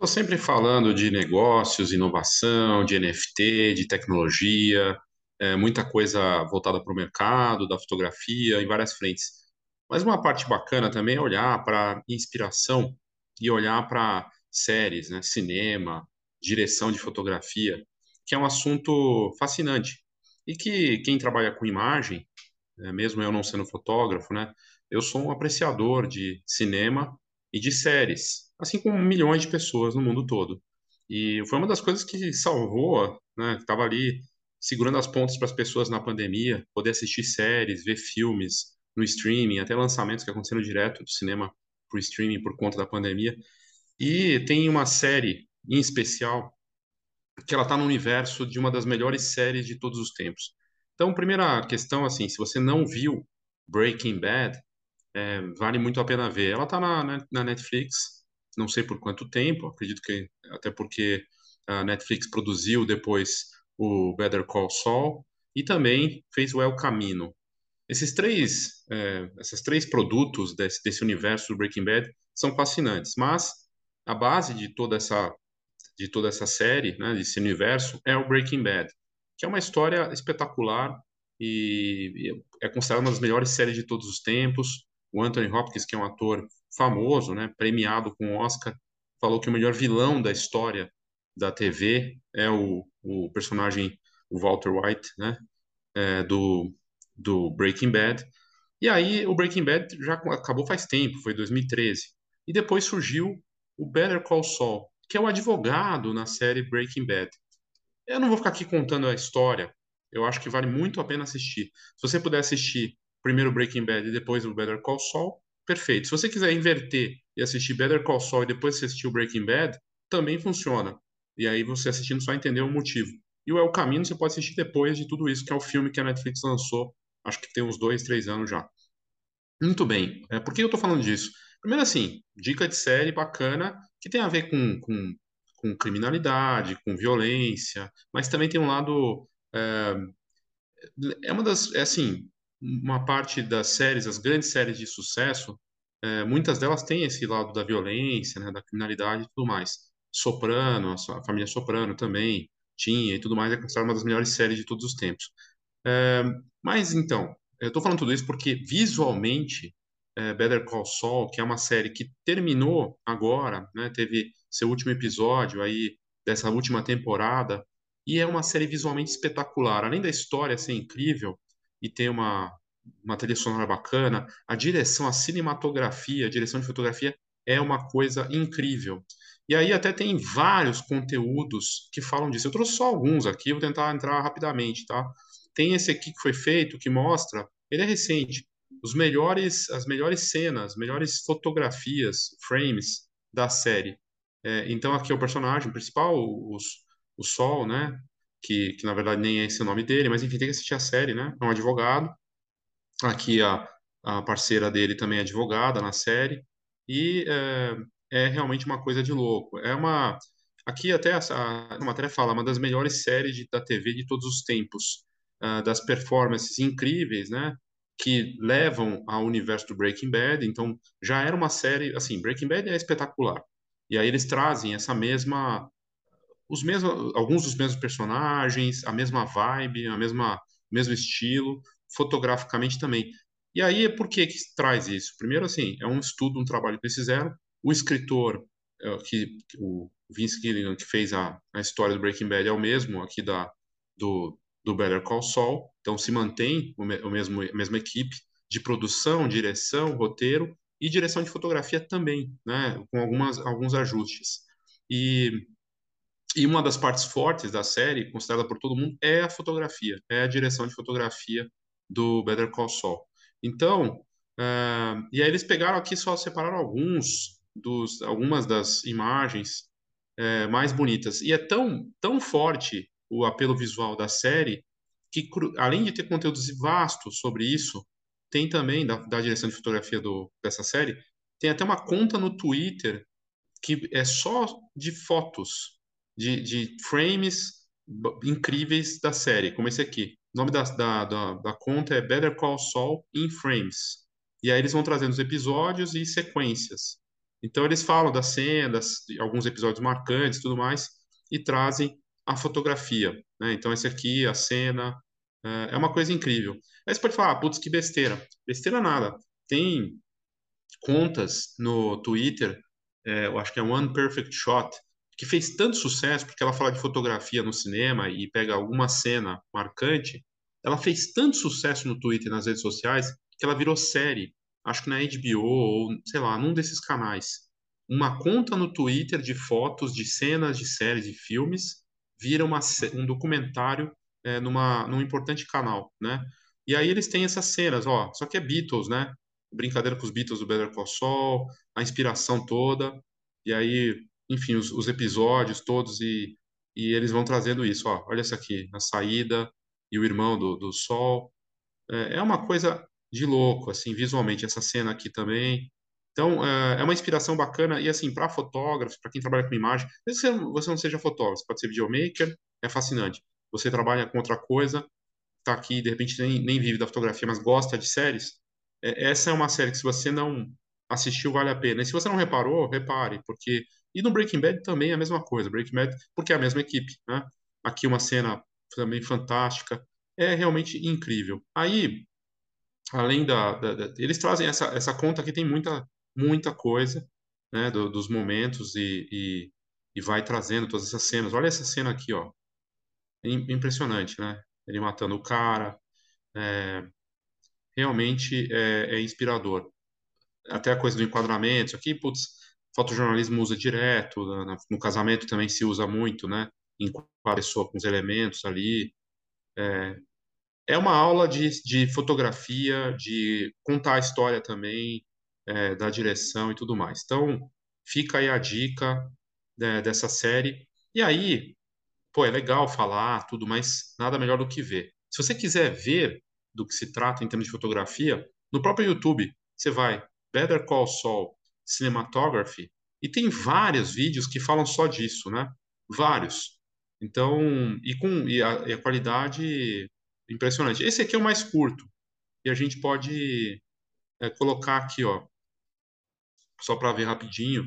Estou sempre falando de negócios, inovação, de NFT, de tecnologia, é, muita coisa voltada para o mercado, da fotografia, em várias frentes. Mas uma parte bacana também é olhar para inspiração e olhar para séries, né, cinema, direção de fotografia, que é um assunto fascinante. E que quem trabalha com imagem, é, mesmo eu não sendo fotógrafo, né, eu sou um apreciador de cinema e de séries, assim como milhões de pessoas no mundo todo. E foi uma das coisas que salvou, né, estava ali segurando as pontas para as pessoas na pandemia, poder assistir séries, ver filmes no streaming, até lançamentos que aconteceram direto do cinema para o streaming por conta da pandemia. E tem uma série em especial que ela está no universo de uma das melhores séries de todos os tempos. Então, primeira questão, assim, se você não viu Breaking Bad, é, vale muito a pena ver. Ela está na, na Netflix, não sei por quanto tempo, acredito que até porque a Netflix produziu depois o Better Call Saul e também fez o El Camino. Esses três, é, esses três produtos desse, desse universo do Breaking Bad são fascinantes, mas a base de toda essa de toda essa série, né, desse universo, é o Breaking Bad, que é uma história espetacular e é considerada uma das melhores séries de todos os tempos. O Anthony Hopkins, que é um ator famoso, né, premiado com Oscar, falou que o melhor vilão da história da TV é o, o personagem o Walter White, né, é, do, do Breaking Bad. E aí o Breaking Bad já acabou faz tempo, foi 2013. E depois surgiu o Better Call Saul, que é o advogado na série Breaking Bad. Eu não vou ficar aqui contando a história, eu acho que vale muito a pena assistir. Se você puder assistir primeiro Breaking Bad e depois o Better Call Saul, perfeito. Se você quiser inverter e assistir Better Call Saul e depois assistir o Breaking Bad, também funciona. E aí você assistindo só entender o motivo. E o El Caminho você pode assistir depois de tudo isso, que é o filme que a Netflix lançou, acho que tem uns dois, três anos já. Muito bem. É, por que eu estou falando disso? Primeiro, assim, dica de série bacana, que tem a ver com, com, com criminalidade, com violência, mas também tem um lado. É, é uma das. É assim, uma parte das séries, as grandes séries de sucesso, é, muitas delas têm esse lado da violência, né, da criminalidade e tudo mais. Soprano, a família Soprano também tinha e tudo mais, é considerada uma das melhores séries de todos os tempos. É, mas então, eu estou falando tudo isso porque visualmente é, Better Call Saul, que é uma série que terminou agora, né, teve seu último episódio aí dessa última temporada, e é uma série visualmente espetacular. Além da história ser incrível e ter uma, uma trilha sonora bacana, a direção, a cinematografia, a direção de fotografia é uma coisa incrível. E aí até tem vários conteúdos que falam disso. Eu trouxe só alguns aqui, vou tentar entrar rapidamente, tá? Tem esse aqui que foi feito, que mostra, ele é recente, os melhores, as melhores cenas, melhores fotografias, frames da série. É, então aqui é o personagem principal, os, o Sol, né? Que, que na verdade nem é esse o nome dele, mas enfim, tem que assistir a série, né? É um advogado. Aqui a, a parceira dele também é advogada na série. E é, é realmente uma coisa de louco. É uma. Aqui até a, a matéria fala, uma das melhores séries de, da TV de todos os tempos. Uh, das performances incríveis, né? que levam ao universo do Breaking Bad. Então, já era uma série, assim, Breaking Bad é espetacular. E aí eles trazem essa mesma os mesmos alguns dos mesmos personagens, a mesma vibe, a mesma mesmo estilo, fotograficamente também. E aí, por que que traz isso? Primeiro, assim, é um estudo, um trabalho que eles fizeram. O escritor, é, que, o Vince Gilligan, que fez a, a história do Breaking Bad, é o mesmo aqui da, do, do Better Call Saul, então se mantém o, o mesmo, a mesma equipe de produção, direção, roteiro e direção de fotografia também, né, com algumas, alguns ajustes. E, e uma das partes fortes da série, considerada por todo mundo, é a fotografia, é a direção de fotografia do Better Call Saul. Então, uh, e aí eles pegaram aqui, só separaram alguns dos, algumas das imagens uh, mais bonitas. E é tão, tão forte o apelo visual da série, que além de ter conteúdos vastos sobre isso, tem também, da, da direção de fotografia do, dessa série, tem até uma conta no Twitter que é só de fotos, de, de frames incríveis da série, como esse aqui. O nome da, da, da, da conta é Better Call Saul in Frames. E aí eles vão trazendo os episódios e sequências. Então eles falam das cenas, alguns episódios marcantes, tudo mais, e trazem a fotografia. Né? Então esse aqui, a cena, é, é uma coisa incrível. Aí você pode falar, ah, putz, que besteira. Besteira nada. Tem contas no Twitter, é, eu acho que é One Perfect Shot, que fez tanto sucesso, porque ela fala de fotografia no cinema e pega alguma cena marcante, ela fez tanto sucesso no Twitter e nas redes sociais que ela virou série, acho que na HBO ou, sei lá, num desses canais. Uma conta no Twitter de fotos de cenas de séries e filmes vira uma, um documentário é, numa, num importante canal, né? E aí eles têm essas cenas, ó, só que é Beatles, né? Brincadeira com os Beatles do Better Call Saul, a inspiração toda, e aí, enfim, os, os episódios todos e, e eles vão trazendo isso, ó, olha essa aqui, a saída e o irmão do, do Sol. É, é uma coisa de louco, assim, visualmente, essa cena aqui também. Então, é, é uma inspiração bacana, e assim, para fotógrafos, para quem trabalha com imagem, mesmo que você não seja fotógrafo, pode ser videomaker, é fascinante. Você trabalha com outra coisa, está aqui, de repente nem, nem vive da fotografia, mas gosta de séries. É, essa é uma série que, se você não assistiu, vale a pena. E se você não reparou, repare, porque. E no Breaking Bad também é a mesma coisa. Breaking Bad, porque é a mesma equipe, né? Aqui uma cena também fantástica. É realmente incrível. Aí, além da, da, da, eles trazem essa, essa conta que tem muita muita coisa né do, dos momentos e, e, e, vai trazendo todas essas cenas olha essa cena aqui ó impressionante né ele matando o cara é, realmente é, é, inspirador até a coisa do enquadramento isso aqui putz fotojornalismo usa direto no, casamento também se usa muito né enquadra a pessoa com os elementos ali é, é uma aula de, de fotografia, de contar a história também, é, da direção e tudo mais. Então, fica aí a dica né, dessa série. E aí, pô, é legal falar tudo, mas nada melhor do que ver. Se você quiser ver do que se trata em termos de fotografia, no próprio YouTube, você vai Better Call Saul Cinematography e tem vários vídeos que falam só disso, né? Vários. Então, e com e a, e a qualidade impressionante. Esse aqui é o mais curto e a gente pode é, colocar aqui, ó, só para ver rapidinho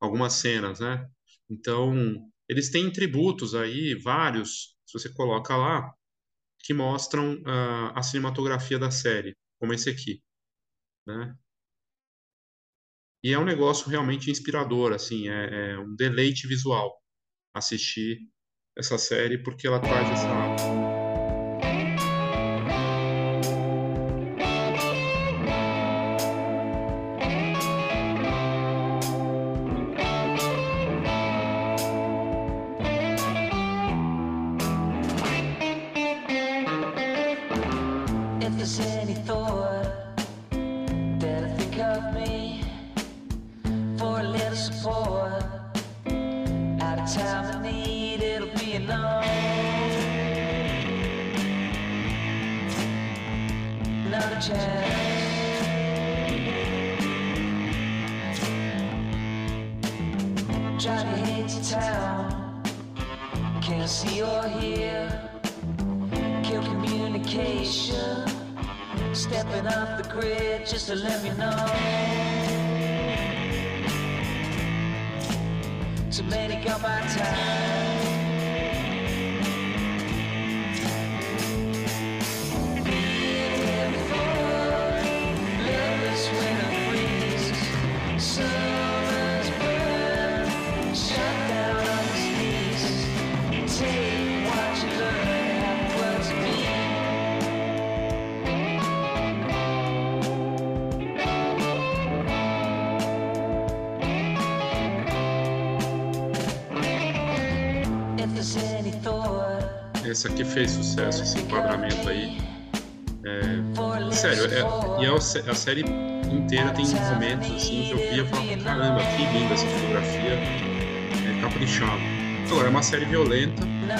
algumas cenas, né? Então, eles têm tributos aí, vários, se você coloca lá, que mostram uh, a cinematografia da série, como esse aqui, né? E é um negócio realmente inspirador, assim, é, é um deleite visual assistir essa série, porque ela traz essa support. At a time of need, it'll be enough. Another chance. Driving to town, can't see or hear. Kill communication. Stepping off the grid just to let me know. to many up my time. Essa aqui fez sucesso, esse enquadramento aí. É, sério, é, e é a, a, série inteira tem momentos assim que eu via e falava, caramba, que linda essa fotografia, é caprichado. Agora, é uma série violenta, né,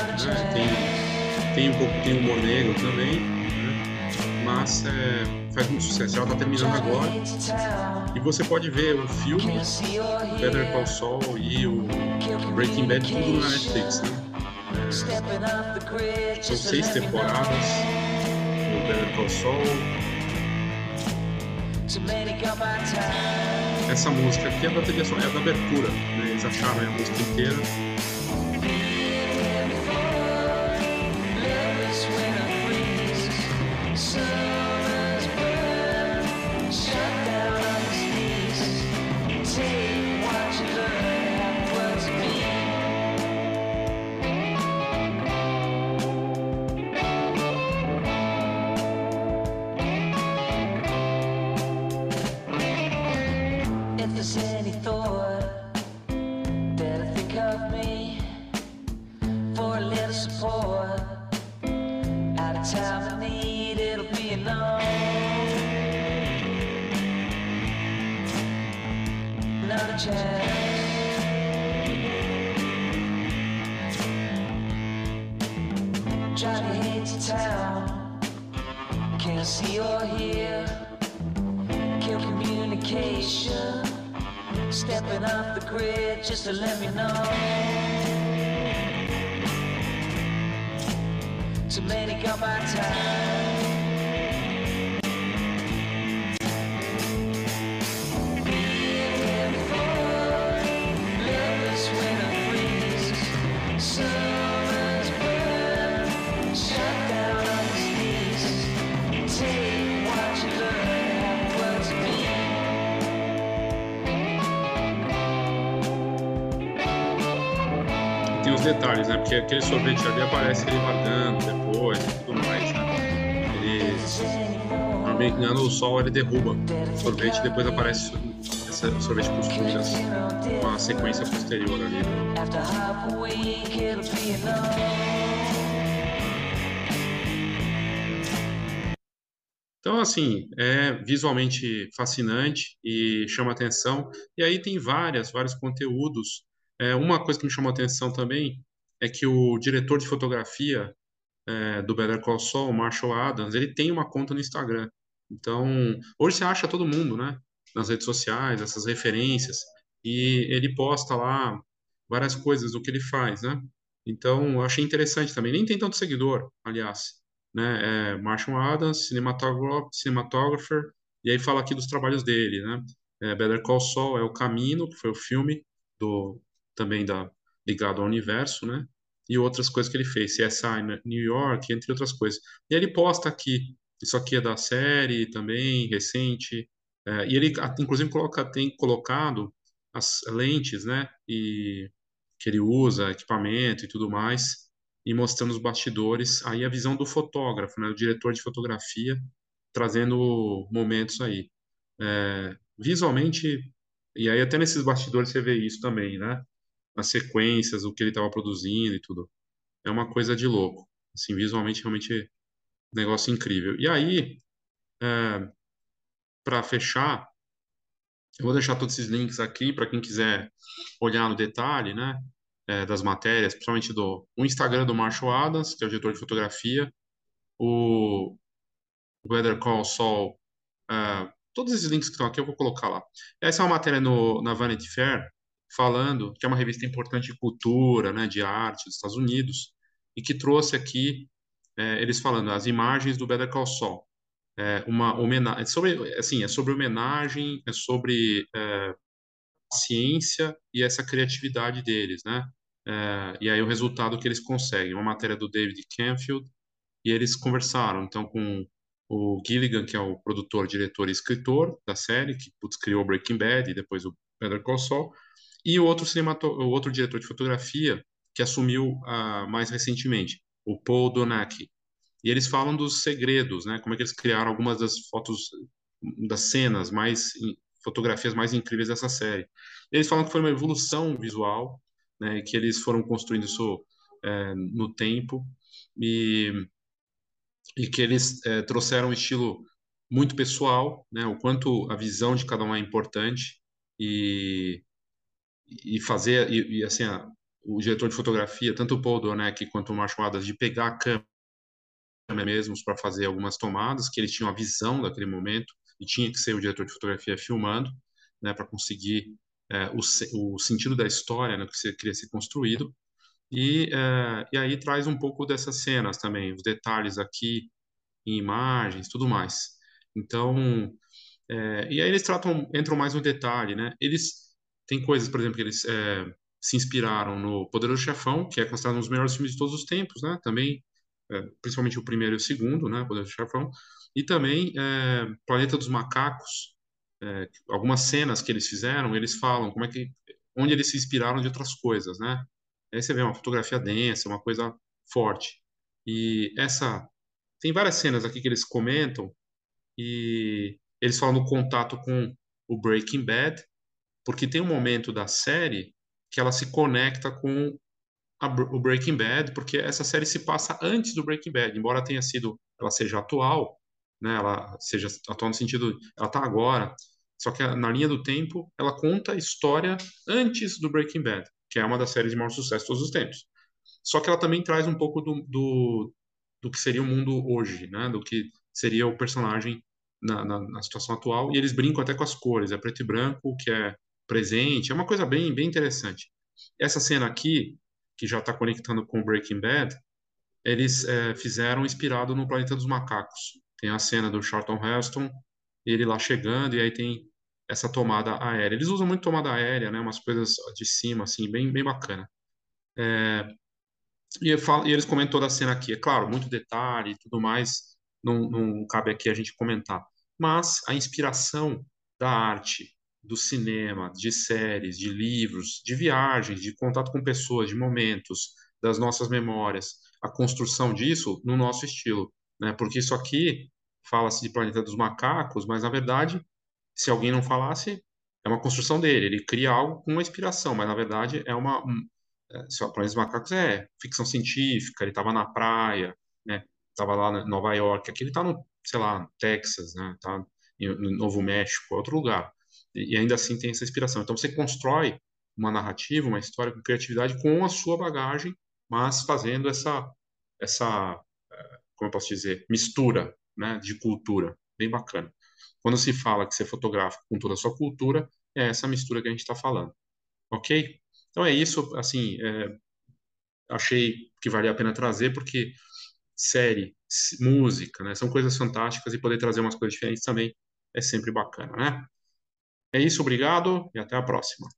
tem, tem um pouco, tem humor negro também, né, mas é, faz muito sucesso. Ela está terminando agora e você pode ver o filme Better Call Saul e o Breaking Bad tudo na Netflix, né? São seis temporadas no Better Call Saul. essa música aqui é da trilha sonora, é da abertura, né? Eles acharam a música inteira. if there's anything vacation, stepping off the grid just to let me know. Too many got my time. Detalhes, né? Porque aquele sorvete ali aparece ele depois e tudo mais, né? Ele, engano, o sol ele derruba o sorvete e depois aparece esse sorvete com os com a sequência posterior ali. Então, assim, é visualmente fascinante e chama atenção. E aí tem várias, vários conteúdos é, uma coisa que me chamou a atenção também é que o diretor de fotografia é, do Better Call Saul, Marshall Adams, ele tem uma conta no Instagram. Então, hoje você acha todo mundo, né? Nas redes sociais, essas referências. E ele posta lá várias coisas do que ele faz, né? Então, eu achei interessante também. Nem tem tanto seguidor, aliás. Né? É Marshall Adams, cinematographer, e aí fala aqui dos trabalhos dele, né? É Better Call Saul é o Camino, que foi o filme do também da, ligado ao universo, né? E outras coisas que ele fez, CSI New York, entre outras coisas. E ele posta aqui, isso aqui é da série também, recente, é, e ele inclusive coloca, tem colocado as lentes, né? E que ele usa, equipamento e tudo mais, e mostrando os bastidores, aí a visão do fotógrafo, né? O diretor de fotografia, trazendo momentos aí. É, visualmente, e aí até nesses bastidores você vê isso também, né? As sequências, o que ele estava produzindo e tudo. É uma coisa de louco. Assim, visualmente, realmente, negócio incrível. E aí, é, para fechar, eu vou deixar todos esses links aqui para quem quiser olhar no detalhe, né? É, das matérias, principalmente do o Instagram do Marshall Adams, que é o diretor de fotografia, o Weather Call Saul, é, todos esses links que estão aqui eu vou colocar lá. Essa é uma matéria no, na Vanity Fair, falando que é uma revista importante de cultura, né, de arte dos Estados Unidos, e que trouxe aqui é, eles falando as imagens do Better Call Saul. É, uma homenagem, é sobre, assim, é sobre homenagem, é sobre é, ciência e essa criatividade deles, né? É, e aí o resultado que eles conseguem, uma matéria do David Canfield, e eles conversaram, então, com o Gilligan, que é o produtor, diretor e escritor da série, que putz, criou Breaking Bad e depois o Better Call Saul, e o outro, o outro diretor de fotografia que assumiu uh, mais recentemente, o Paul Donaki. E eles falam dos segredos, né? Como é que eles criaram algumas das fotos, das cenas mais, fotografias mais incríveis dessa série. Eles falam que foi uma evolução visual, né? Que eles foram construindo isso é, no tempo e, e que eles é, trouxeram um estilo muito pessoal, né? O quanto a visão de cada um é importante e e fazer, e, e assim, a, o diretor de fotografia, tanto o Paul Donek quanto o Marshall Adams, de pegar a câmera mesmo para fazer algumas tomadas, que eles tinham a visão daquele momento, e tinha que ser o diretor de fotografia filmando, né, para conseguir é, o, o sentido da história né, que queria ser construído. E, é, e aí traz um pouco dessas cenas também, os detalhes aqui, em imagens, tudo mais. Então, É, e aí eles tratam, entram mais no detalhe, né? Eles têm coisas, por exemplo, que eles é, se inspiraram no Poderoso Chefão, que é considerado um dos melhores filmes de todos os tempos, né? Também, é, principalmente o primeiro e o segundo, né? Poderoso Chefão. E também é, Planeta dos Macacos, é, algumas cenas que eles fizeram, eles falam como é que, onde eles se inspiraram de outras coisas, né? Aí você vê uma fotografia densa, uma coisa forte. E essa tem várias cenas aqui que eles comentam e eles falam do contato com o Breaking Bad, porque tem um momento da série que ela se conecta com a, o Breaking Bad, porque essa série se passa antes do Breaking Bad, embora tenha sido, ela seja atual, né, ela seja atual no sentido, ela está agora, só que na linha do tempo, ela conta a história antes do Breaking Bad, que é uma das séries de maior sucesso de todos os tempos. Só que ela também traz um pouco do, do, do que seria o mundo hoje, né, do que seria o personagem na, na, na, situação atual, e eles brincam até com as cores, é preto e branco, que é presente, é uma coisa bem, bem interessante. Essa cena aqui, que já está conectando com Breaking Bad, eles é, fizeram inspirado no Planeta dos Macacos. Tem a cena do Charlton Heston, ele lá chegando, e aí tem essa tomada aérea. Eles usam muito tomada aérea, né, umas coisas de cima, assim, bem, bem bacana. É, e, falo, e, eles comentam toda a cena aqui. É claro, muito detalhe e tudo mais, não, não cabe aqui a gente comentar mas a inspiração da arte, do cinema, de séries, de livros, de viagens, de contato com pessoas, de momentos, das nossas memórias, a construção disso no nosso estilo, né? Porque isso aqui fala-se de Planeta dos Macacos, mas na verdade, se alguém não falasse, é uma construção dele. Ele cria algo com uma inspiração, mas na verdade é uma um, é, Planeta dos Macacos é ficção científica. Ele estava na praia, né? Estava lá em Nova York. Aqui ele está no sei lá, Texas, né? Tá no Novo México, outro lugar. E, ainda assim tem essa inspiração. Então você constrói uma narrativa, uma história com criatividade com a sua bagagem, mas fazendo essa essa eh, como eu posso dizer, mistura, né, de cultura, bem bacana. Quando se fala que você fotografa com toda a sua cultura, é essa mistura que a gente está falando, ok? Então é isso, assim, é, achei que valia a pena trazer porque série, música, né? São coisas fantásticas e poder trazer umas coisas diferentes também é sempre bacana, né? É isso, obrigado e até a próxima.